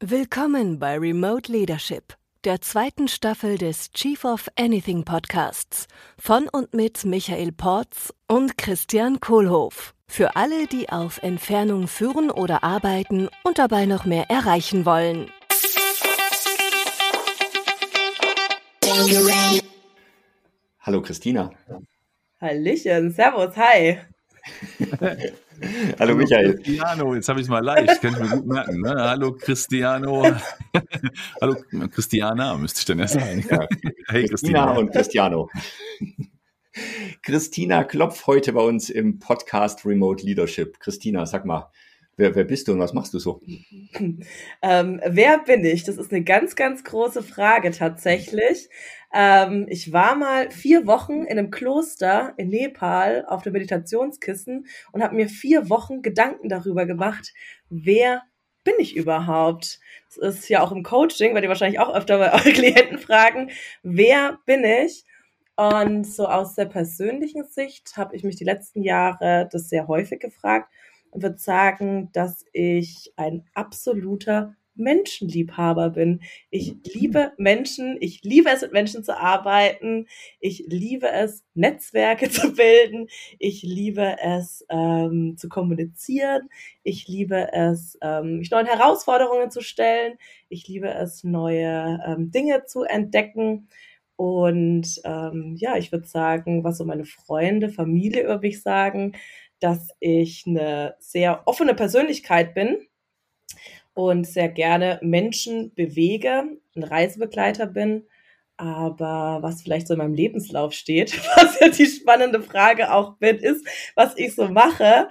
Willkommen bei Remote Leadership, der zweiten Staffel des Chief of Anything Podcasts von und mit Michael Porz und Christian Kohlhoff. Für alle, die auf Entfernung führen oder arbeiten und dabei noch mehr erreichen wollen. Hallo Christina. Hallöchen, Servus, hi. Hallo Michael. Cristiano, jetzt habe ich es mal leicht, kann ich mir gut merken. Ne? Hallo Cristiano. Hallo Christiana, müsste ich dann erst sagen. Ja. Hey Christina. Christina und Cristiano. Christina Klopf heute bei uns im Podcast Remote Leadership. Christina, sag mal, wer, wer bist du und was machst du so? Ähm, wer bin ich? Das ist eine ganz, ganz große Frage tatsächlich. Ähm, ich war mal vier Wochen in einem Kloster in Nepal auf der Meditationskissen und habe mir vier Wochen Gedanken darüber gemacht, wer bin ich überhaupt? Das ist ja auch im Coaching, weil die wahrscheinlich auch öfter bei euren Klienten fragen, wer bin ich? Und so aus der persönlichen Sicht habe ich mich die letzten Jahre das sehr häufig gefragt und würde sagen, dass ich ein absoluter Menschenliebhaber bin. Ich liebe Menschen, ich liebe es, mit Menschen zu arbeiten, ich liebe es, Netzwerke zu bilden, ich liebe es, ähm, zu kommunizieren, ich liebe es, ähm, mich neuen Herausforderungen zu stellen, ich liebe es, neue ähm, Dinge zu entdecken. Und ähm, ja, ich würde sagen, was so meine Freunde, Familie über mich sagen, dass ich eine sehr offene Persönlichkeit bin und sehr gerne Menschen bewege, ein Reisebegleiter bin. Aber was vielleicht so in meinem Lebenslauf steht, was ja die spannende Frage auch bin, ist, was ich so mache.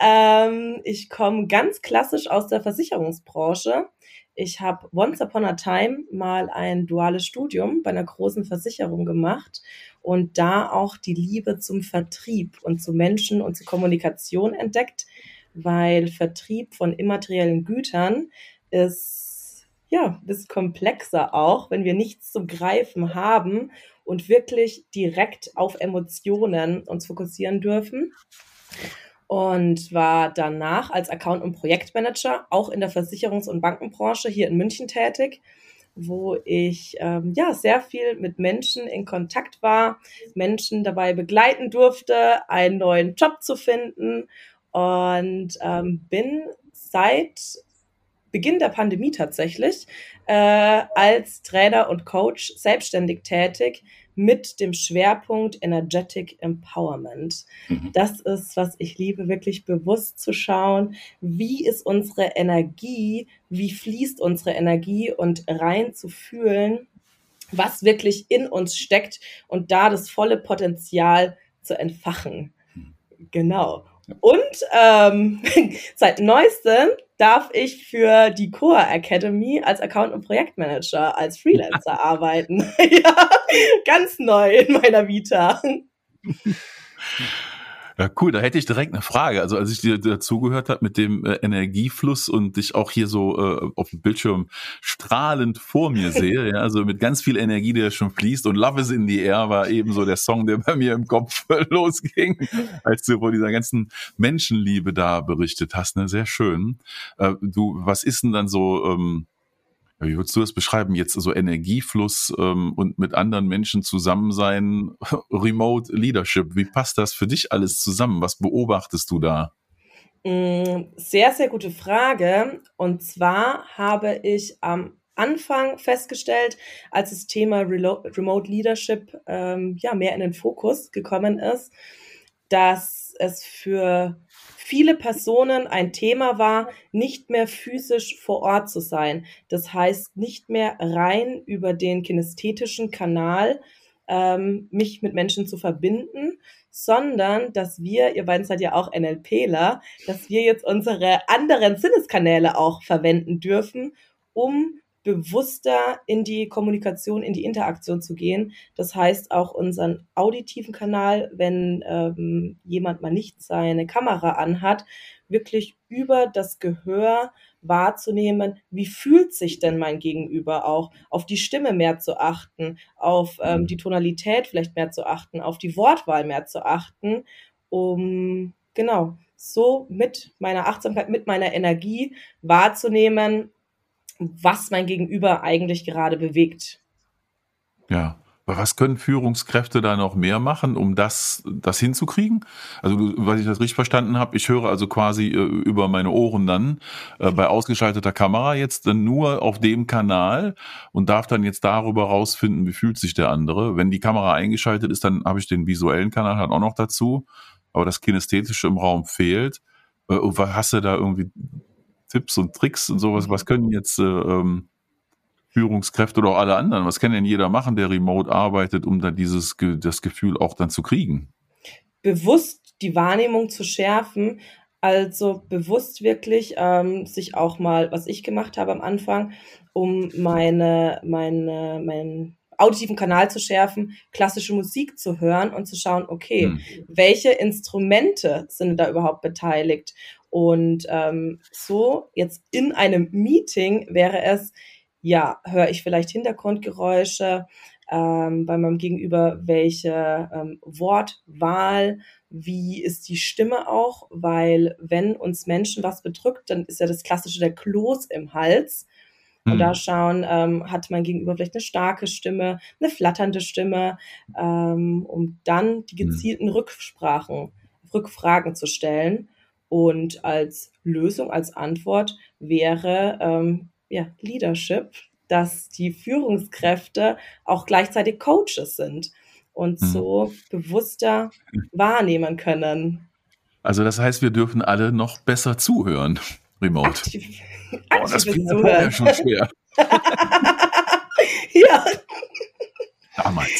Ähm, ich komme ganz klassisch aus der Versicherungsbranche. Ich habe once upon a time mal ein duales Studium bei einer großen Versicherung gemacht und da auch die Liebe zum Vertrieb und zu Menschen und zur Kommunikation entdeckt weil Vertrieb von immateriellen Gütern ist ja bisschen komplexer auch, wenn wir nichts zum Greifen haben und wirklich direkt auf Emotionen uns fokussieren dürfen. Und war danach als Account- und Projektmanager auch in der Versicherungs- und Bankenbranche hier in München tätig wo ich ähm, ja sehr viel mit Menschen in Kontakt war, Menschen dabei begleiten durfte, einen neuen Job zu finden und ähm, bin seit Beginn der Pandemie tatsächlich äh, als Trainer und Coach selbstständig tätig mit dem Schwerpunkt Energetic Empowerment. Mhm. Das ist, was ich liebe, wirklich bewusst zu schauen, wie ist unsere Energie, wie fließt unsere Energie und rein zu fühlen, was wirklich in uns steckt und da das volle Potenzial zu entfachen. Mhm. Genau. Und ähm, seit neuestem darf ich für die Core Academy als Account- und Projektmanager, als Freelancer arbeiten. ja, ganz neu in meiner Vita. Ja, cool, da hätte ich direkt eine Frage. Also als ich dir dazugehört habe mit dem äh, Energiefluss und dich auch hier so äh, auf dem Bildschirm strahlend vor mir sehe, ja, also mit ganz viel Energie, der schon fließt und Love is in the Air war eben so der Song, der bei mir im Kopf losging, als du von dieser ganzen Menschenliebe da berichtet hast. Ne? Sehr schön. Äh, du, was ist denn dann so... Ähm, wie würdest du das beschreiben? Jetzt so Energiefluss ähm, und mit anderen Menschen zusammen sein, Remote Leadership. Wie passt das für dich alles zusammen? Was beobachtest du da? Mm, sehr, sehr gute Frage. Und zwar habe ich am Anfang festgestellt, als das Thema Remote Leadership ähm, ja mehr in den Fokus gekommen ist, dass es für viele Personen ein Thema war, nicht mehr physisch vor Ort zu sein. Das heißt, nicht mehr rein über den kinästhetischen Kanal ähm, mich mit Menschen zu verbinden, sondern dass wir, ihr beiden seid ja auch NLPler, dass wir jetzt unsere anderen Sinneskanäle auch verwenden dürfen, um bewusster in die Kommunikation, in die Interaktion zu gehen. Das heißt auch unseren auditiven Kanal, wenn ähm, jemand mal nicht seine Kamera anhat, wirklich über das Gehör wahrzunehmen, wie fühlt sich denn mein Gegenüber auch, auf die Stimme mehr zu achten, auf ähm, die Tonalität vielleicht mehr zu achten, auf die Wortwahl mehr zu achten, um genau so mit meiner Achtsamkeit, mit meiner Energie wahrzunehmen, was mein Gegenüber eigentlich gerade bewegt. Ja. Was können Führungskräfte da noch mehr machen, um das, das hinzukriegen? Also, was ich das richtig verstanden habe, ich höre also quasi äh, über meine Ohren dann äh, bei ausgeschalteter Kamera jetzt dann nur auf dem Kanal und darf dann jetzt darüber rausfinden, wie fühlt sich der andere. Wenn die Kamera eingeschaltet ist, dann habe ich den visuellen Kanal halt auch noch dazu, aber das Kinästhetische im Raum fehlt. Äh, hast du da irgendwie Tipps und Tricks und sowas? Was können jetzt äh, ähm, Führungskräfte oder auch alle anderen? Was kann denn jeder machen, der remote arbeitet, um dann dieses das Gefühl auch dann zu kriegen? Bewusst die Wahrnehmung zu schärfen, also bewusst wirklich ähm, sich auch mal, was ich gemacht habe am Anfang, um meine, meine, meinen auditiven Kanal zu schärfen, klassische Musik zu hören und zu schauen, okay, hm. welche Instrumente sind da überhaupt beteiligt? Und ähm, so jetzt in einem Meeting wäre es, ja, höre ich vielleicht Hintergrundgeräusche ähm, bei meinem Gegenüber, welche ähm, Wortwahl, wie ist die Stimme auch, weil wenn uns Menschen was bedrückt, dann ist ja das klassische der Kloß im Hals. Und da hm. schauen, ähm, hat mein Gegenüber vielleicht eine starke Stimme, eine flatternde Stimme, ähm, um dann die hm. gezielten Rücksprachen, Rückfragen zu stellen. Und als Lösung, als Antwort wäre ähm, ja, Leadership, dass die Führungskräfte auch gleichzeitig Coaches sind und hm. so bewusster wahrnehmen können. Also das heißt, wir dürfen alle noch besser zuhören, remote. Aktiv, oh, das klingt ja schon schwer. ja. Damals.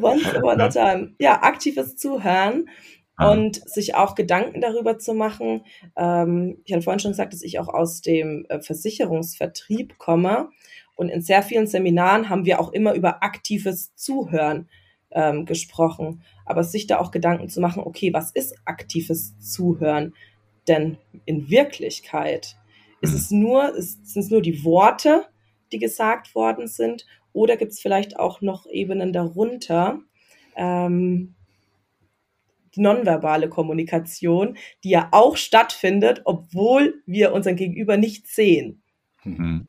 Once upon a time. Ja, aktives Zuhören. Und sich auch Gedanken darüber zu machen. Ähm, ich hatte vorhin schon gesagt, dass ich auch aus dem äh, Versicherungsvertrieb komme. Und in sehr vielen Seminaren haben wir auch immer über aktives Zuhören ähm, gesprochen. Aber sich da auch Gedanken zu machen, okay, was ist aktives Zuhören? Denn in Wirklichkeit ist es mhm. nur, ist, sind es nur die Worte, die gesagt worden sind, oder gibt es vielleicht auch noch Ebenen darunter, ähm, nonverbale Kommunikation, die ja auch stattfindet, obwohl wir unseren Gegenüber nicht sehen. Mhm.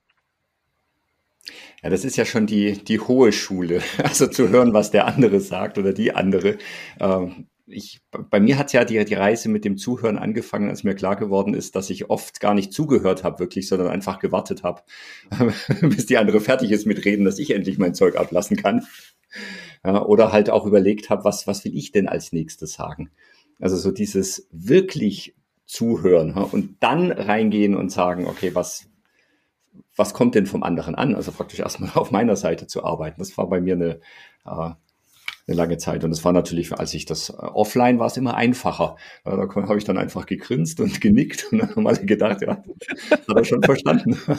Ja, das ist ja schon die, die hohe Schule, also zu hören, was der andere sagt oder die andere. Ähm, ich, bei mir hat ja die, die Reise mit dem Zuhören angefangen, als mir klar geworden ist, dass ich oft gar nicht zugehört habe, wirklich, sondern einfach gewartet habe, bis die andere fertig ist mit Reden, dass ich endlich mein Zeug ablassen kann. Ja, oder halt auch überlegt habe, was, was will ich denn als nächstes sagen? Also so dieses wirklich zuhören ja, und dann reingehen und sagen, okay, was, was kommt denn vom anderen an? Also praktisch erstmal auf meiner Seite zu arbeiten. Das war bei mir eine, äh, eine lange Zeit. Und es war natürlich, als ich das äh, offline war, es immer einfacher. Da habe ich dann einfach gegrinst und genickt und dann haben alle gedacht, ja, hat er schon verstanden.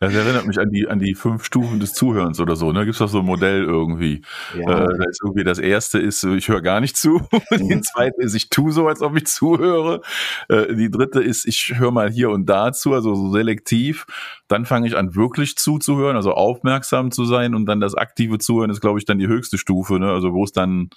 Das erinnert mich an die, an die fünf Stufen des Zuhörens oder so. Ne? Gibt es doch so ein Modell irgendwie. Ja. Äh, da ist irgendwie das erste ist, ich höre gar nicht zu. Mhm. Die zweite ist, ich tue so, als ob ich zuhöre. Äh, die dritte ist, ich höre mal hier und da zu, also so selektiv. Dann fange ich an, wirklich zuzuhören, also aufmerksam zu sein. Und dann das aktive Zuhören ist, glaube ich, dann die höchste Stufe, ne? also wo es dann,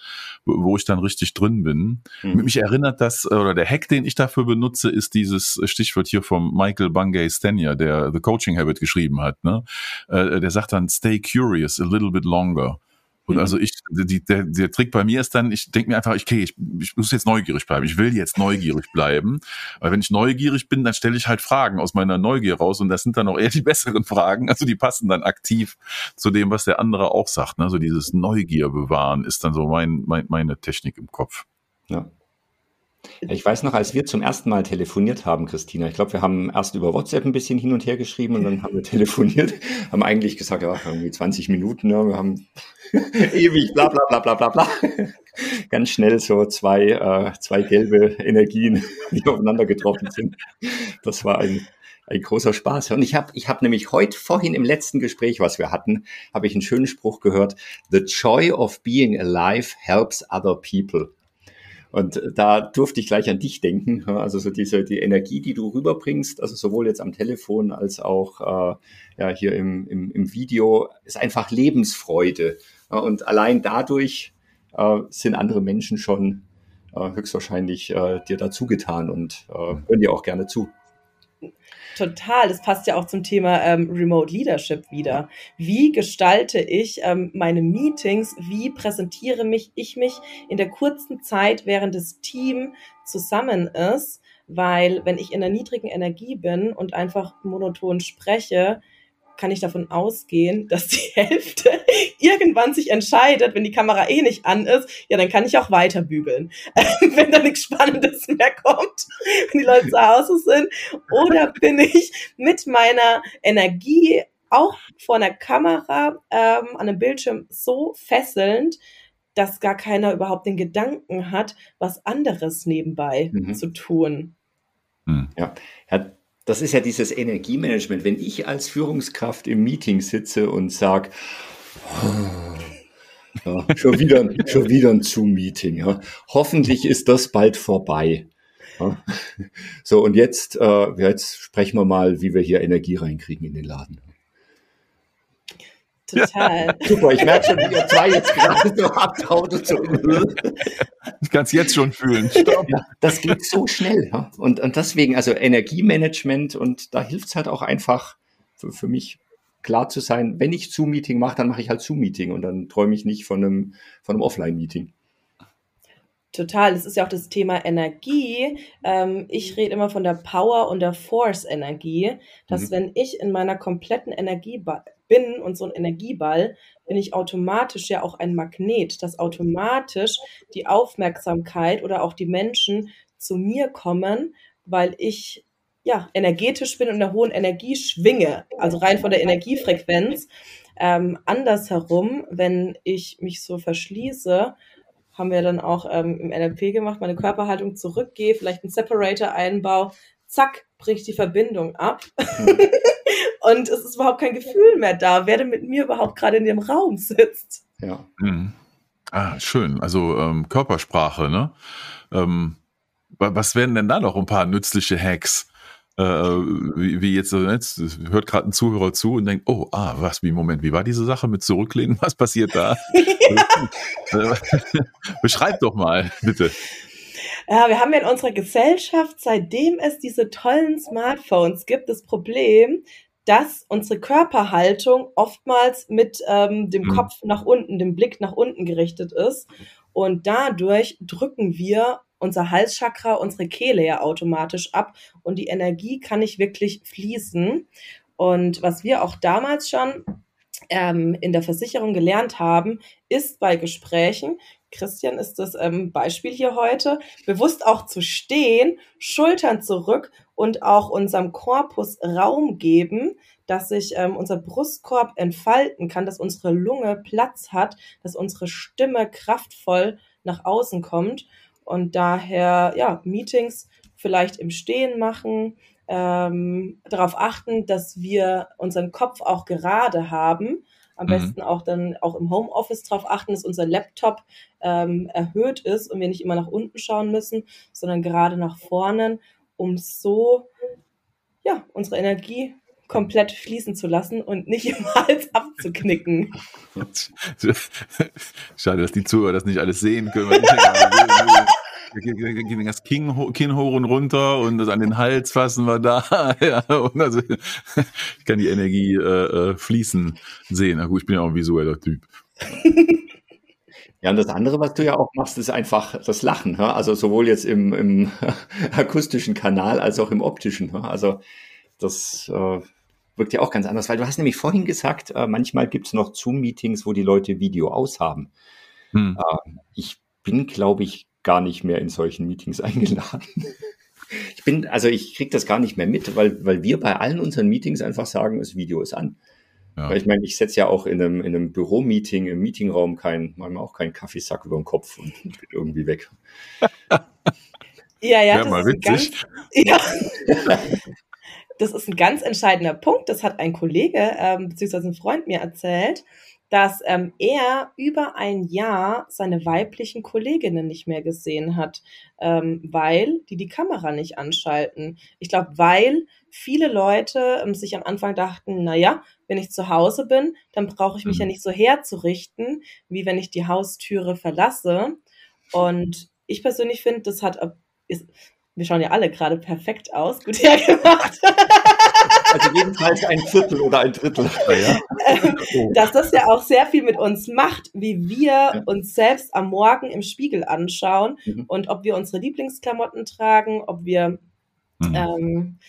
wo ich dann richtig drin bin. Mhm. Mich erinnert das, oder der Hack, den ich dafür benutze, ist dieses Stichwort hier vom Michael Bungay Stanier, der The Coaching Habit geschrieben hat. Ne? Äh, der sagt dann, stay curious a little bit longer. Und mhm. also ich, die, der, der Trick bei mir ist dann, ich denke mir einfach, okay, ich, ich muss jetzt neugierig bleiben. Ich will jetzt neugierig bleiben. Weil wenn ich neugierig bin, dann stelle ich halt Fragen aus meiner Neugier raus und das sind dann auch eher die besseren Fragen. Also die passen dann aktiv zu dem, was der andere auch sagt. Ne? Also dieses Neugier bewahren ist dann so mein, mein, meine Technik im Kopf. Ja. Ich weiß noch, als wir zum ersten Mal telefoniert haben, Christina, ich glaube, wir haben erst über WhatsApp ein bisschen hin und her geschrieben und dann haben wir telefoniert, haben eigentlich gesagt, ja, irgendwie 20 Minuten, ja, wir haben ewig, bla bla bla bla bla bla. Ganz schnell so zwei, äh, zwei gelbe Energien, die aufeinander getroffen sind. Das war ein, ein großer Spaß. Und ich habe ich hab nämlich heute vorhin im letzten Gespräch, was wir hatten, habe ich einen schönen Spruch gehört. The joy of being alive helps other people. Und da durfte ich gleich an dich denken. Also so diese die Energie, die du rüberbringst, also sowohl jetzt am Telefon als auch äh, ja hier im, im, im Video, ist einfach Lebensfreude. Und allein dadurch äh, sind andere Menschen schon äh, höchstwahrscheinlich äh, dir dazu getan und äh, hören dir auch gerne zu. Total, das passt ja auch zum Thema ähm, Remote Leadership wieder. Wie gestalte ich ähm, meine Meetings? Wie präsentiere mich ich mich in der kurzen Zeit, während das Team zusammen ist? Weil wenn ich in einer niedrigen Energie bin und einfach monoton spreche, kann ich davon ausgehen, dass die Hälfte irgendwann sich entscheidet, wenn die Kamera eh nicht an ist, ja, dann kann ich auch weiter bügeln, wenn da nichts Spannendes mehr kommt, wenn die Leute zu Hause sind. Oder bin ich mit meiner Energie auch vor einer Kamera ähm, an einem Bildschirm so fesselnd, dass gar keiner überhaupt den Gedanken hat, was anderes nebenbei mhm. zu tun. Hm. Ja, Herr das ist ja dieses Energiemanagement. Wenn ich als Führungskraft im Meeting sitze und sage, oh, ja, schon wieder, schon wieder ein Zoom-Meeting. Ja. Hoffentlich ist das bald vorbei. Ja. So, und jetzt, äh, jetzt sprechen wir mal, wie wir hier Energie reinkriegen in den Laden. Total. Super, ich merke schon, wie ihr zwei jetzt gerade so abtaut und so. Ich kann es jetzt schon fühlen. Ja, das geht so schnell. Ja? Und, und deswegen, also Energiemanagement und da hilft es halt auch einfach für, für mich klar zu sein, wenn ich Zoom-Meeting mache, dann mache ich halt Zoom-Meeting und dann träume ich nicht von einem, von einem Offline-Meeting. Total, das ist ja auch das Thema Energie. Ähm, ich rede immer von der Power und der Force-Energie, dass mhm. wenn ich in meiner kompletten Energie bin und so ein Energieball, bin ich automatisch ja auch ein Magnet, dass automatisch die Aufmerksamkeit oder auch die Menschen zu mir kommen, weil ich ja energetisch bin und in einer hohen Energie schwinge, also rein von der Energiefrequenz. Ähm, andersherum, wenn ich mich so verschließe, haben wir dann auch ähm, im NLP gemacht, meine Körperhaltung zurückgehe, vielleicht einen Separator einbaue, zack, bricht die Verbindung ab. Und es ist überhaupt kein Gefühl mehr da, wer denn mit mir überhaupt gerade in dem Raum sitzt. Ja. Mhm. Ah, schön. Also ähm, Körpersprache, ne? Ähm, was wären denn da noch ein paar nützliche Hacks? Äh, wie, wie, jetzt, jetzt hört gerade ein Zuhörer zu und denkt, oh, ah, was, wie, Moment, wie war diese Sache mit Zurücklehnen? Was passiert da? Beschreib doch mal, bitte. Ja, wir haben ja in unserer Gesellschaft, seitdem es diese tollen Smartphones gibt, das Problem, dass unsere Körperhaltung oftmals mit ähm, dem mhm. Kopf nach unten, dem Blick nach unten gerichtet ist. Und dadurch drücken wir unser Halschakra, unsere Kehle ja automatisch ab und die Energie kann nicht wirklich fließen. Und was wir auch damals schon ähm, in der Versicherung gelernt haben, ist bei Gesprächen, Christian ist das ähm, Beispiel hier heute, bewusst auch zu stehen, Schultern zurück und auch unserem Korpus Raum geben, dass sich ähm, unser Brustkorb entfalten kann, dass unsere Lunge Platz hat, dass unsere Stimme kraftvoll nach außen kommt. Und daher, ja, Meetings vielleicht im Stehen machen, ähm, darauf achten, dass wir unseren Kopf auch gerade haben. Am mhm. besten auch dann auch im Homeoffice darauf achten, dass unser Laptop ähm, erhöht ist und wir nicht immer nach unten schauen müssen, sondern gerade nach vorne, um so ja, unsere Energie komplett fließen zu lassen und nicht im Hals abzuknicken. Schade, dass die Zuhörer das nicht alles sehen können. Gehen das Kinn, Kinn hoch und runter und das an den Hals fassen wir da. ja, also, ich kann die Energie äh, äh, fließen sehen. Na gut, ich bin ja auch ein visueller Typ. Ja, und das andere, was du ja auch machst, ist einfach das Lachen. Also sowohl jetzt im, im akustischen Kanal als auch im optischen. Also das äh, wirkt ja auch ganz anders, weil du hast nämlich vorhin gesagt, äh, manchmal gibt es noch Zoom-Meetings, wo die Leute Video aushaben. Hm. Äh, ich bin, glaube ich, gar nicht mehr in solchen Meetings eingeladen. ich bin, also ich kriege das gar nicht mehr mit, weil, weil wir bei allen unseren Meetings einfach sagen, das Video ist an. Ja. Weil ich meine, ich setze ja auch in einem, in einem Büromeeting, im Meetingraum kein, manchmal auch keinen Kaffeesack über den Kopf und bin irgendwie weg. ja, ja, ja mal witzig. Ganz, ja. das ist ein ganz entscheidender Punkt. Das hat ein Kollege ähm, beziehungsweise ein Freund mir erzählt, dass ähm, er über ein Jahr seine weiblichen Kolleginnen nicht mehr gesehen hat, ähm, weil die die Kamera nicht anschalten. Ich glaube, weil viele Leute ähm, sich am Anfang dachten, na ja, wenn ich zu Hause bin, dann brauche ich mich mhm. ja nicht so herzurichten, wie wenn ich die Haustüre verlasse. Und ich persönlich finde, das hat, ist, wir schauen ja alle gerade perfekt aus, gut hergemacht. Also jedenfalls ein Viertel oder ein Drittel. Ja. Oh. Dass das ja auch sehr viel mit uns macht, wie wir ja. uns selbst am Morgen im Spiegel anschauen mhm. und ob wir unsere Lieblingsklamotten tragen, ob wir mhm. ähm,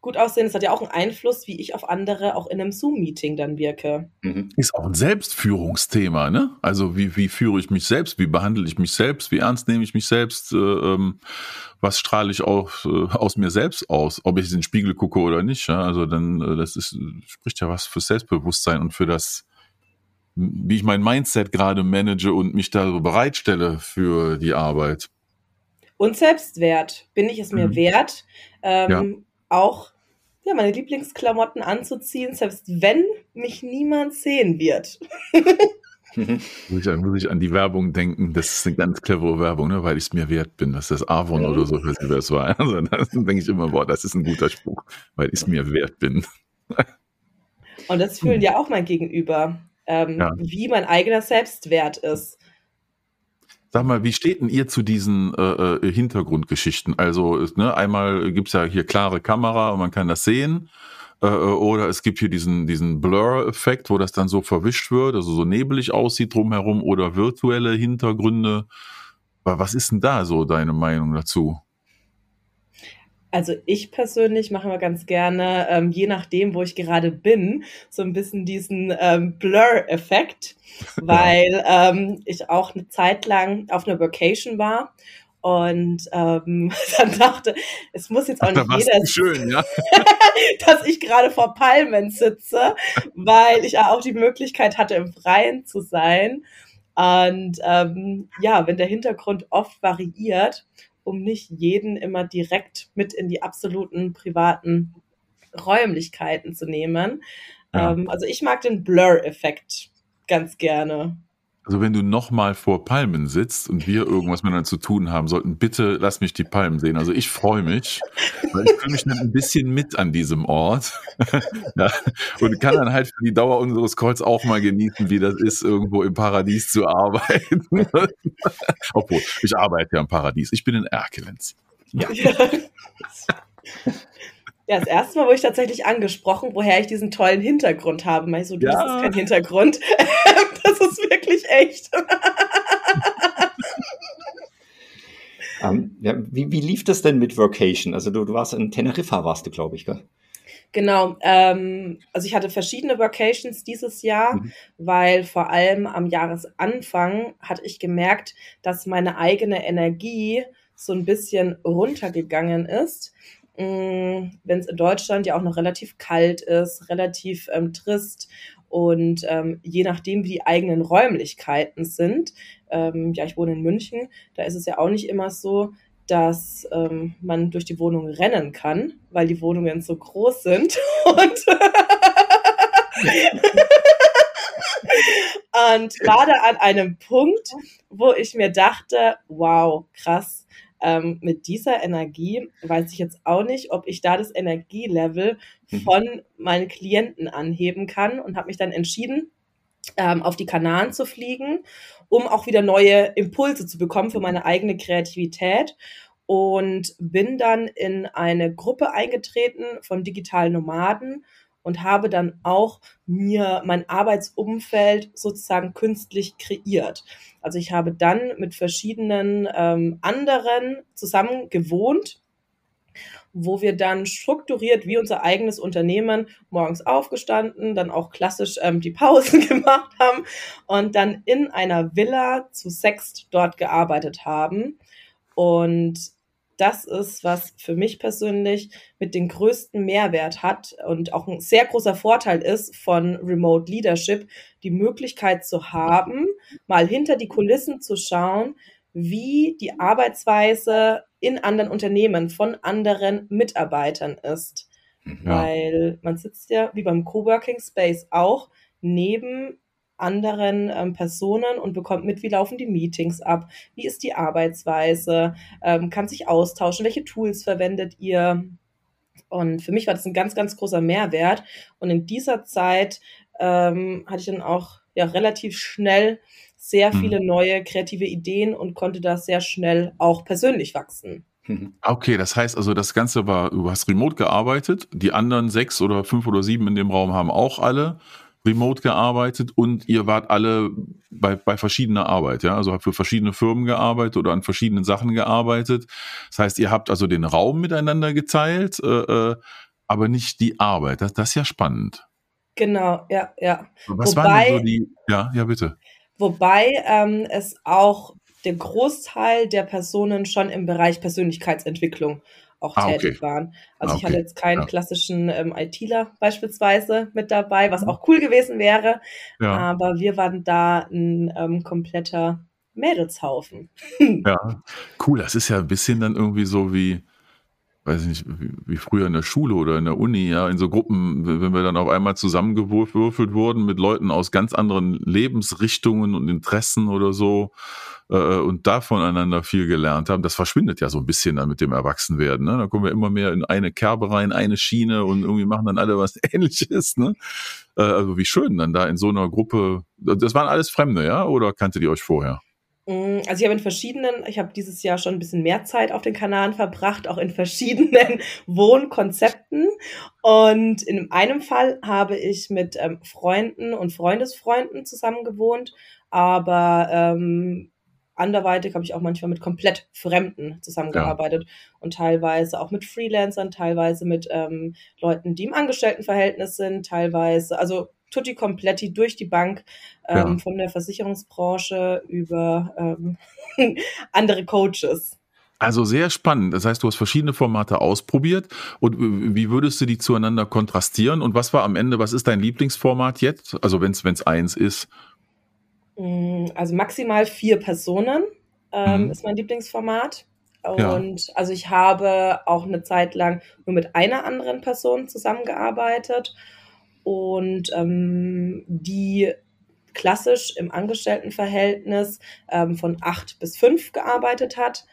gut aussehen. Das hat ja auch einen Einfluss, wie ich auf andere auch in einem Zoom-Meeting dann wirke. Mhm. Ist auch ein Selbstführungsthema, ne? Also wie, wie führe ich mich selbst? Wie behandle ich mich selbst? Wie ernst nehme ich mich selbst? Äh, ähm, was strahle ich auch äh, aus mir selbst aus? Ob ich in den Spiegel gucke oder nicht? Ja? Also dann, äh, das ist, spricht ja was für Selbstbewusstsein und für das, wie ich mein Mindset gerade manage und mich da so bereitstelle für die Arbeit. Und Selbstwert. Bin ich es mir mhm. wert? Ähm, ja auch ja, meine Lieblingsklamotten anzuziehen, selbst wenn mich niemand sehen wird. muss, ich, muss ich an die Werbung denken, das ist eine ganz clevere Werbung, ne? weil ich es mir wert bin, dass das Avon oder so, nicht, wer es war. Also, dann denke ich immer, boah, das ist ein guter Spruch, weil ich es mir wert bin. Und das fühlen ja auch mein Gegenüber, ähm, ja. wie mein eigener Selbstwert ist. Sag mal, wie steht denn ihr zu diesen äh, äh Hintergrundgeschichten? Also ne, einmal gibt's ja hier klare Kamera und man kann das sehen. Äh, äh, oder es gibt hier diesen, diesen Blur-Effekt, wo das dann so verwischt wird, also so nebelig aussieht drumherum oder virtuelle Hintergründe. Was ist denn da so deine Meinung dazu? Also ich persönlich mache immer ganz gerne, ähm, je nachdem, wo ich gerade bin, so ein bisschen diesen ähm, Blur-Effekt, weil ähm, ich auch eine Zeit lang auf einer Vacation war und ähm, dann dachte, es muss jetzt auch nicht jeder schön, ja? dass ich gerade vor Palmen sitze, weil ich auch die Möglichkeit hatte, im Freien zu sein. Und ähm, ja, wenn der Hintergrund oft variiert um nicht jeden immer direkt mit in die absoluten privaten Räumlichkeiten zu nehmen. Ja. Ähm, also ich mag den Blur-Effekt ganz gerne. Also wenn du nochmal vor Palmen sitzt und wir irgendwas miteinander zu tun haben sollten, bitte lass mich die Palmen sehen. Also ich freue mich, weil ich fühle mich dann ein bisschen mit an diesem Ort ja, und kann dann halt für die Dauer unseres Calls auch mal genießen, wie das ist, irgendwo im Paradies zu arbeiten. Obwohl, ich arbeite ja im Paradies. Ich bin in Erkelenz. Ja. Ja, das erste Mal wurde ich tatsächlich angesprochen, woher ich diesen tollen Hintergrund habe. Meinst du, ja. das ist kein Hintergrund. Das ist wirklich echt. um, ähm, ja, wie, wie lief das denn mit Vocation? Also du, du warst in Teneriffa, warst du, glaube ich, gell? Genau, ähm, also ich hatte verschiedene Vocations dieses Jahr, mhm. weil vor allem am Jahresanfang hatte ich gemerkt, dass meine eigene Energie so ein bisschen runtergegangen ist. Mm, wenn es in Deutschland ja auch noch relativ kalt ist, relativ ähm, trist und ähm, je nachdem, wie die eigenen Räumlichkeiten sind, ähm, ja, ich wohne in München, da ist es ja auch nicht immer so, dass ähm, man durch die Wohnung rennen kann, weil die Wohnungen so groß sind. Und und gerade an einem Punkt, wo ich mir dachte, wow, krass, ähm, mit dieser Energie weiß ich jetzt auch nicht, ob ich da das Energielevel mhm. von meinen Klienten anheben kann und habe mich dann entschieden, ähm, auf die Kanaren zu fliegen, um auch wieder neue Impulse zu bekommen für meine eigene Kreativität und bin dann in eine Gruppe eingetreten von digitalen Nomaden und habe dann auch mir mein Arbeitsumfeld sozusagen künstlich kreiert. Also ich habe dann mit verschiedenen ähm, anderen zusammen gewohnt, wo wir dann strukturiert wie unser eigenes Unternehmen morgens aufgestanden, dann auch klassisch ähm, die Pausen gemacht haben und dann in einer Villa zu Sext dort gearbeitet haben. Und das ist, was für mich persönlich mit den größten Mehrwert hat und auch ein sehr großer Vorteil ist von Remote Leadership, die Möglichkeit zu haben, mal hinter die Kulissen zu schauen, wie die Arbeitsweise in anderen Unternehmen von anderen Mitarbeitern ist. Ja. Weil man sitzt ja wie beim Coworking Space auch neben anderen ähm, Personen und bekommt mit, wie laufen die Meetings ab, wie ist die Arbeitsweise, ähm, kann sich austauschen, welche Tools verwendet ihr. Und für mich war das ein ganz, ganz großer Mehrwert. Und in dieser Zeit ähm, hatte ich dann auch ja relativ schnell sehr Mhm. viele neue kreative Ideen und konnte da sehr schnell auch persönlich wachsen. Mhm. Okay, das heißt also, das Ganze war, du hast remote gearbeitet, die anderen sechs oder fünf oder sieben in dem Raum haben auch alle remote gearbeitet und ihr wart alle bei, bei verschiedener Arbeit, ja, also habt für verschiedene Firmen gearbeitet oder an verschiedenen Sachen gearbeitet. Das heißt, ihr habt also den Raum miteinander geteilt, äh, äh, aber nicht die Arbeit. Das, das ist ja spannend. Genau, ja, ja. Was Wobei- waren denn so die, ja, ja, bitte. Wobei ähm, es auch der Großteil der Personen schon im Bereich Persönlichkeitsentwicklung auch Ah, okay. tätig waren. Also Ah, ich hatte okay. jetzt keinen Ja. klassischen ähm, ITler beispielsweise mit dabei, was auch cool gewesen wäre, Mhm. Ja. aber wir waren da ein ähm, kompletter Mädelshaufen. Ja, cool. Das ist ja ein bisschen dann irgendwie so wie, weiß ich nicht, wie, früher in der Schule oder in der Uni, ja, in so Gruppen, wenn wir dann auf einmal zusammengewürfelt wurden mit Leuten aus ganz anderen Lebensrichtungen und Interessen oder so äh, und da voneinander viel gelernt haben. Das verschwindet ja so ein bisschen dann mit dem Erwachsenwerden. Ne? Da kommen wir immer mehr in eine Kerbe rein, eine Schiene und irgendwie machen dann alle was Ähnliches. Ne? Äh, also wie schön dann da in so einer Gruppe. Das waren alles Fremde, ja? Oder kanntet ihr euch vorher? Mm, Also ich habe in verschiedenen, ich habe dieses Jahr schon ein bisschen mehr Zeit auf den Kanaren verbracht, auch in verschiedenen Wohnkonzepten. Und in einem Fall habe ich mit ähm, Freunden und Freundesfreunden zusammen gewohnt, aber ähm, anderweitig habe ich auch manchmal mit komplett Fremden zusammengearbeitet und teilweise auch mit Freelancern, teilweise mit ähm, Leuten, die im Angestelltenverhältnis sind, teilweise, also tutti kompletti durch die Bank, ähm, Ja. von der Versicherungsbranche über ähm, andere Coaches. Also sehr spannend. Das heißt, du hast verschiedene Formate ausprobiert und wie würdest du die zueinander kontrastieren? Und was war am Ende, was ist dein Lieblingsformat jetzt? Also wenn es eins ist. Mm, Also maximal vier Personen ähm, Mhm. ist mein Lieblingsformat. Ja. Und also ich habe auch eine Zeit lang nur mit einer anderen Person zusammengearbeitet und ähm, die klassisch im Angestelltenverhältnis ähm, von acht bis fünf gearbeitet hat.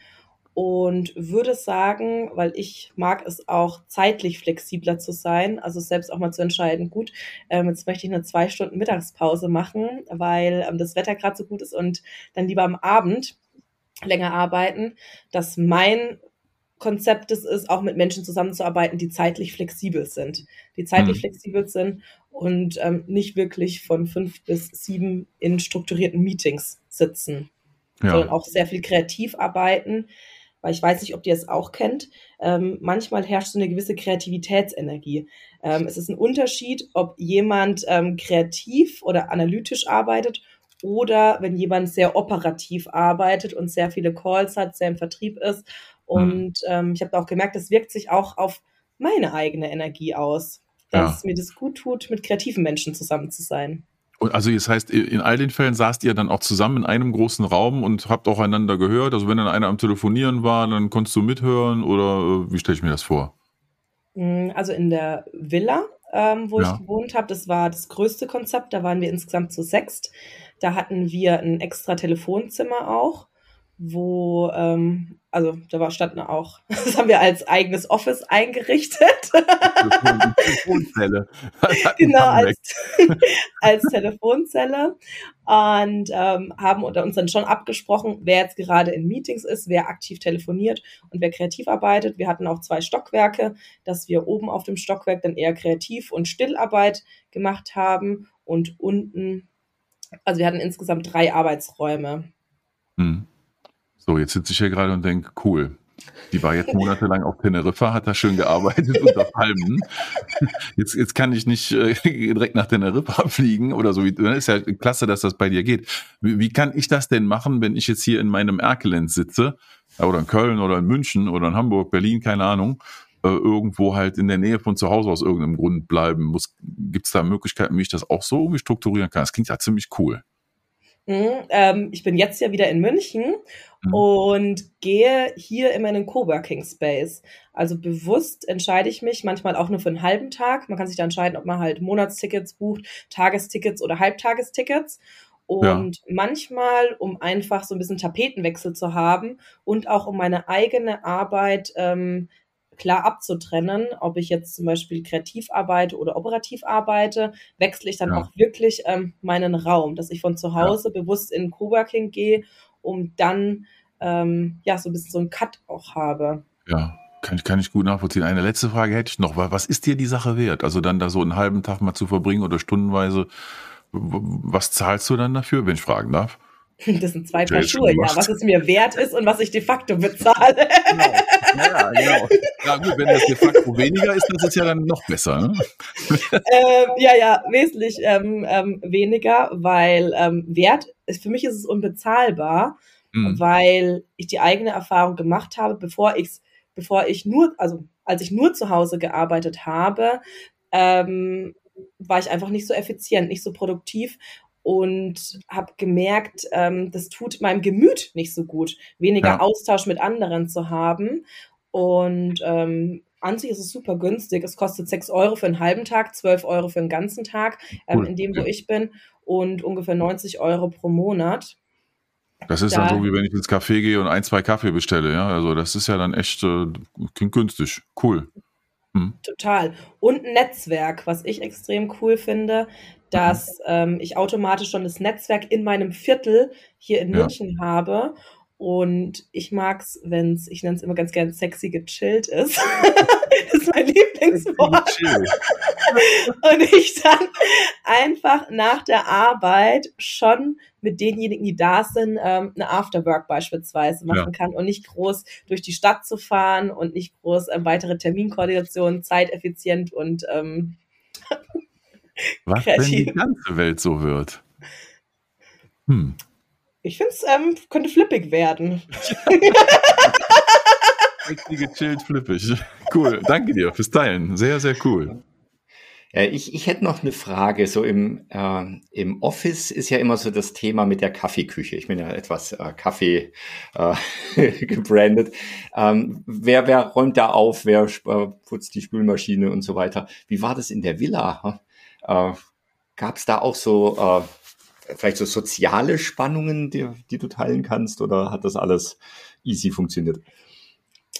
Und würde sagen, weil ich mag es auch zeitlich flexibler zu sein, also selbst auch mal zu entscheiden, gut, ähm, jetzt möchte ich eine zwei Stunden Mittagspause machen, weil ähm, das Wetter gerade so gut ist und dann lieber am Abend länger arbeiten, dass mein Konzept es ist, auch mit Menschen zusammenzuarbeiten, die zeitlich flexibel sind, die zeitlich Mhm. flexibel sind und ähm, nicht wirklich von fünf bis sieben in strukturierten Meetings sitzen sondern Ja, auch sehr viel kreativ arbeiten, weil ich weiß nicht, ob ihr es auch kennt. Ähm, manchmal herrscht so eine gewisse Kreativitätsenergie. Ähm, es ist ein Unterschied, ob jemand ähm, kreativ oder analytisch arbeitet oder wenn jemand sehr operativ arbeitet und sehr viele Calls hat, sehr im Vertrieb ist. Und ähm, ich habe auch gemerkt, das wirkt sich auch auf meine eigene Energie aus, dass Ja. mir das gut tut, mit kreativen Menschen zusammen zu sein. und also das heißt, in all den Fällen saßt ihr dann auch zusammen in einem großen Raum und habt auch einander gehört. Also wenn dann einer am Telefonieren war, dann konntest du mithören oder äh, wie stelle ich mir das vor? Mm, Also in der Villa, ähm, wo Ja. ich gewohnt habe, das war das größte Konzept. Da waren wir insgesamt zu sechst. Da hatten wir ein extra Telefonzimmer auch, wo, ähm, also da war, standen auch, das haben wir als eigenes Office eingerichtet. Telefonzelle. genau, als, als Telefonzelle. Und ähm, haben unter uns dann schon abgesprochen, wer jetzt gerade in Meetings ist, wer aktiv telefoniert und wer kreativ arbeitet. Wir hatten auch zwei Stockwerke, dass wir oben auf dem Stockwerk dann eher kreativ und Stillarbeit gemacht haben und unten, also wir hatten insgesamt drei Arbeitsräume. Hm. So, jetzt sitze ich hier gerade und denke, cool. Die war jetzt monatelang auf Teneriffa, hat da schön gearbeitet unter Palmen. Jetzt, jetzt kann ich nicht äh, direkt nach Teneriffa fliegen oder so. Das ist ja klasse, dass das bei dir geht. Wie, wie kann ich das denn machen, wenn ich jetzt hier in meinem Erkelenz sitze? Oder in Köln oder in München oder in Hamburg, Berlin, keine Ahnung. Äh, irgendwo halt in der Nähe von zu Hause aus irgendeinem Grund bleiben muss. Gibt es da Möglichkeiten, wie ich das auch so irgendwie strukturieren kann? Das klingt ja ziemlich cool. Mhm, ähm, ich bin jetzt ja wieder in München Mhm. und gehe hier immer in den Coworking Space. Also bewusst entscheide ich mich, manchmal auch nur für einen halben Tag. Man kann sich da entscheiden, ob man halt Monatstickets bucht, Tagestickets oder Halbtagestickets. Und manchmal, um einfach so ein bisschen Tapetenwechsel zu haben und auch um meine eigene Arbeit ähm, klar abzutrennen, ob ich jetzt zum Beispiel kreativ arbeite oder operativ arbeite, wechsle ich dann Ja. auch wirklich ähm, meinen Raum, dass ich von zu Hause bewusst in Coworking gehe, um dann ähm, ja so ein bisschen so einen Cut auch habe. Ja, kann ich, kann ich gut nachvollziehen. Eine letzte Frage hätte ich noch. Wa- Was ist dir die Sache wert? Also dann da so einen halben Tag mal zu verbringen oder stundenweise. Was zahlst du dann dafür, wenn ich fragen darf? Das sind zwei Paar Schuhe, ja, was es mir wert ist und was ich de facto bezahle. Genau. Ja, genau. Ja gut, wenn das de facto weniger ist, das ist ja dann noch besser. Ne? ähm, ja, ja, wesentlich ähm, ähm, weniger, weil ähm, Wert, ist, für mich ist es unbezahlbar, Mhm. weil ich die eigene Erfahrung gemacht habe, bevor ich's, bevor ich nur, also als ich nur zu Hause gearbeitet habe, ähm, war ich einfach nicht so effizient, nicht so produktiv und habe gemerkt, ähm, das tut meinem Gemüt nicht so gut, weniger Ja. Austausch mit anderen zu haben. Und ähm, an sich ist es super günstig. Es kostet 6 Euro für einen halben Tag, 12 Euro für einen ganzen Tag, ähm, Cool. in dem, wo ich bin, und ungefähr 90 Euro pro Monat. Das ist Da- dann so, wie wenn ich ins Café gehe und ein, zwei Kaffee bestelle. Ja, also das ist ja dann echt äh, günstig. Cool. Mhm. Total. Und ein Netzwerk, was ich extrem cool finde, dass ähm, ich automatisch schon das Netzwerk in meinem Viertel hier in Ja. München habe. Und ich mag's, wenn's, ich nenne es immer ganz gern sexy gechillt ist. das ist mein Lieblingswort. Und ich dann einfach nach der Arbeit schon mit denjenigen, die da sind, ähm, eine Afterwork beispielsweise machen kann und nicht groß durch die Stadt zu fahren und nicht groß ähm, weitere Terminkoordinationen, zeiteffizient und ähm, Was, wenn die Kreativ. ganze Welt so wird? Hm. ich finde es ähm, könnte flippig werden. Sexy, gechillt, flippig. Cool. Danke dir fürs Teilen. Sehr, sehr cool. Ich, ich hätte noch eine Frage. So im, äh, im Office ist ja immer so das Thema mit der Kaffeeküche. Ich bin ja etwas äh, Kaffee äh, gebrandet. Ähm, wer, wer räumt da auf? Wer äh, putzt die Spülmaschine und so weiter? Wie war das in der Villa? Äh, Gab es da auch so äh, vielleicht so soziale Spannungen, die, die du teilen kannst? Oder hat das alles easy funktioniert?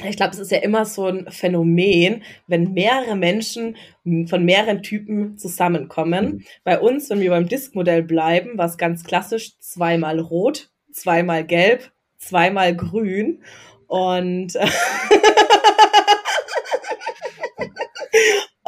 Ich glaube, es ist ja immer so ein Phänomen, wenn mehrere Menschen m, von mehreren Typen zusammenkommen. Mhm. Bei uns, wenn wir beim Diskmodell bleiben, war es ganz klassisch zweimal rot, zweimal gelb, zweimal grün. Und,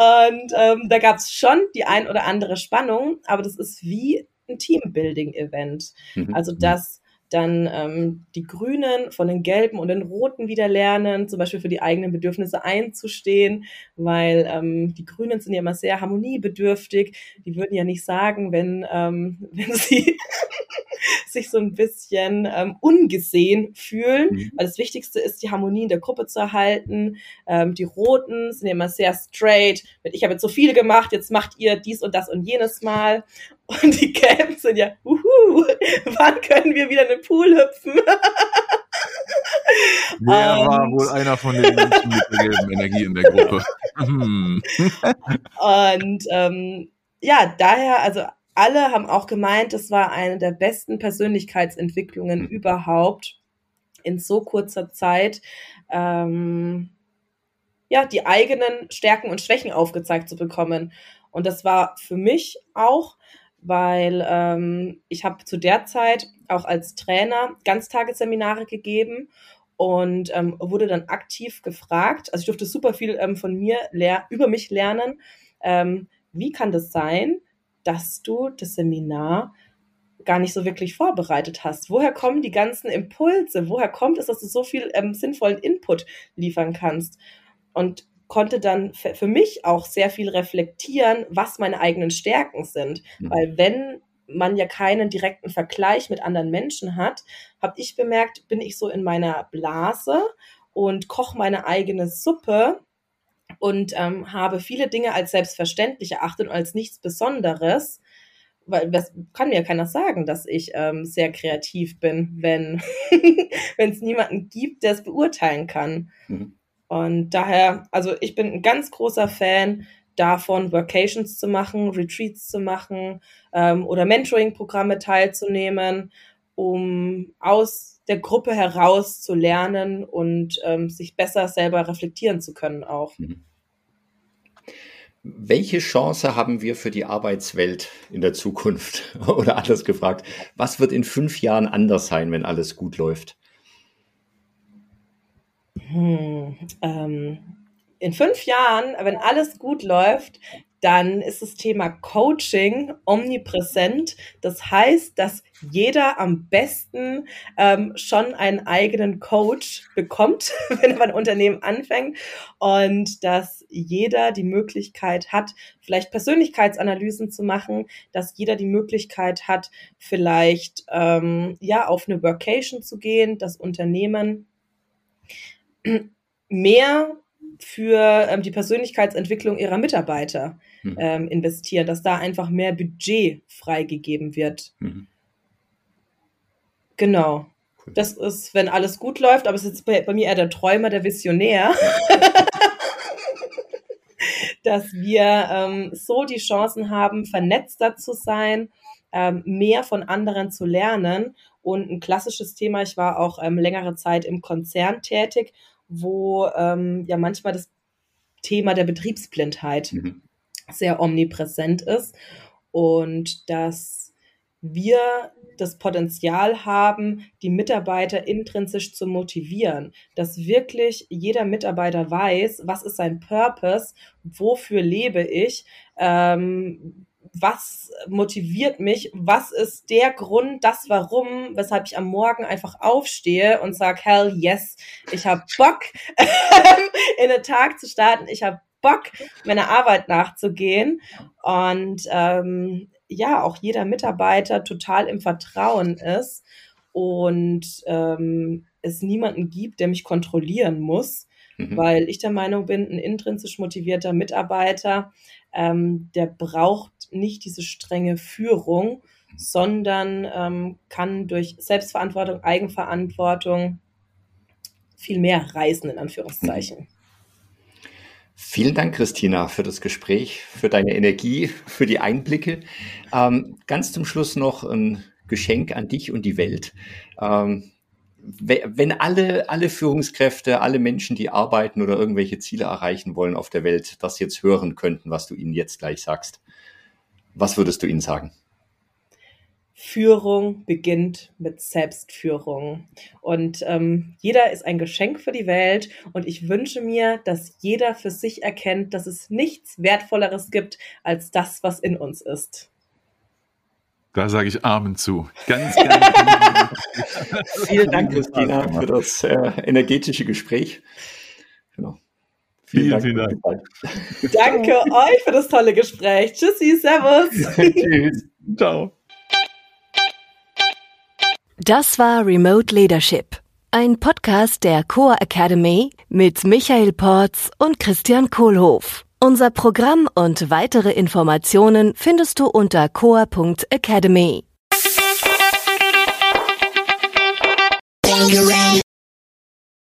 und ähm, da gab es schon die ein oder andere Spannung, aber das ist wie ein Teambuilding-Event. Mhm. Also dass dann ähm, die Grünen von den Gelben und den Roten wieder lernen, zum Beispiel für die eigenen Bedürfnisse einzustehen, weil ähm, die Grünen sind ja immer sehr harmoniebedürftig. Die würden ja nicht sagen, wenn, ähm, wenn sie sich so ein bisschen ähm, ungesehen fühlen, Mhm. weil das Wichtigste ist, die Harmonie in der Gruppe zu erhalten. Ähm, die Roten sind ja immer sehr straight, mit ich habe jetzt so viel gemacht, jetzt macht ihr dies und das und jenes mal. Und die Gelben sind ja, uhu, wann können wir wieder in den Pool hüpfen? Wer Und- war wohl einer von den Menschen mit der gelben Energie in der Gruppe? Hm. Und ähm, ja, daher, also alle haben auch gemeint, es war eine der besten Persönlichkeitsentwicklungen Mhm. überhaupt in so kurzer Zeit. Ähm, ja, die eigenen Stärken und Schwächen aufgezeigt zu bekommen. Und das war für mich auch, weil ähm, ich habe zu der Zeit auch als Trainer Ganztagesseminare gegeben und ähm, wurde dann aktiv gefragt. Also ich durfte super viel ähm, von mir über mich lernen. Ähm, wie kann das sein, dass du das Seminar gar nicht so wirklich vorbereitet hast? Woher kommen die ganzen Impulse? Woher kommt es, dass du so viel ähm, sinnvollen Input liefern kannst? Und konnte dann für mich auch sehr viel reflektieren, was meine eigenen Stärken sind. Mhm. Weil wenn man ja keinen direkten Vergleich mit anderen Menschen hat, habe ich bemerkt, bin ich so in meiner Blase und koche meine eigene Suppe und ähm, habe viele Dinge als selbstverständlich erachtet und als nichts Besonderes. Weil das kann mir keiner sagen, dass ich ähm, sehr kreativ bin, wenn wenn es niemanden gibt, der es beurteilen kann. Mhm. Und daher, also ich bin ein ganz großer Fan davon, Workations zu machen, Retreats zu machen ähm, oder Mentoring-Programme teilzunehmen, um aus der Gruppe heraus zu lernen und ähm, sich besser selber reflektieren zu können auch. Mhm. Welche Chance haben wir für die Arbeitswelt in der Zukunft? Oder anders gefragt, was wird in fünf Jahren anders sein, wenn alles gut läuft? Hm, ähm, in fünf Jahren, wenn alles gut läuft, dann ist das Thema Coaching omnipräsent. Das heißt, dass jeder am besten ähm, schon einen eigenen Coach bekommt, wenn er ein Unternehmen anfängt und dass jeder die Möglichkeit hat, vielleicht Persönlichkeitsanalysen zu machen, dass jeder die Möglichkeit hat, vielleicht ähm, ja auf eine Workation zu gehen, das Unternehmen mehr für ähm, die Persönlichkeitsentwicklung ihrer Mitarbeiter mhm. ähm, investieren, dass da einfach mehr Budget freigegeben wird. Mhm. Genau. Cool. Das ist, wenn alles gut läuft, aber es ist bei, bei mir eher der Träumer, der Visionär. dass wir ähm, so die Chancen haben, vernetzter zu sein, ähm, mehr von anderen zu lernen. Und ein klassisches Thema, ich war auch ähm, längere Zeit im Konzern tätig wo ähm, ja manchmal das Thema der Betriebsblindheit mhm. sehr omnipräsent ist und dass wir das Potenzial haben, die Mitarbeiter intrinsisch zu motivieren, dass wirklich jeder Mitarbeiter weiß, was ist sein Purpose, wofür lebe ich, ähm, was motiviert mich, was ist der Grund, das Warum, weshalb ich am Morgen einfach aufstehe und sage, hell yes, ich habe Bock, in den Tag zu starten, ich habe Bock, meiner Arbeit nachzugehen und ähm, ja, auch jeder Mitarbeiter total im Vertrauen ist und ähm, es niemanden gibt, der mich kontrollieren muss, mhm. weil ich der Meinung bin, ein intrinsisch motivierter Mitarbeiter, ähm, der braucht nicht diese strenge Führung, sondern ähm, kann durch Selbstverantwortung, Eigenverantwortung viel mehr reisen, in Anführungszeichen. Vielen Dank, Christina, für das Gespräch, für deine Energie, für die Einblicke. Ähm, ganz zum Schluss noch ein Geschenk an dich und die Welt. Ähm, wenn alle, alle Führungskräfte, alle Menschen, die arbeiten oder irgendwelche Ziele erreichen wollen auf der Welt, das jetzt hören könnten, was du ihnen jetzt gleich sagst, was würdest du ihnen sagen? Führung beginnt mit Selbstführung. Und ähm, jeder ist ein Geschenk für die Welt. Und ich wünsche mir, dass jeder für sich erkennt, dass es nichts Wertvolleres gibt als das, was in uns ist. Da sage ich Amen zu. Ganz, ganz. Vielen Dank, Christina, für das äh, energetische Gespräch. Genau. Vielen, vielen Dank. Vielen Dank. Danke euch für das tolle Gespräch. Tschüssi, Servus. Tschüss. Ciao. Das war Remote Leadership, ein Podcast der Core Academy mit Michael Porz und Christian Kohlhoff. Unser Programm und weitere Informationen findest du unter coa.academy.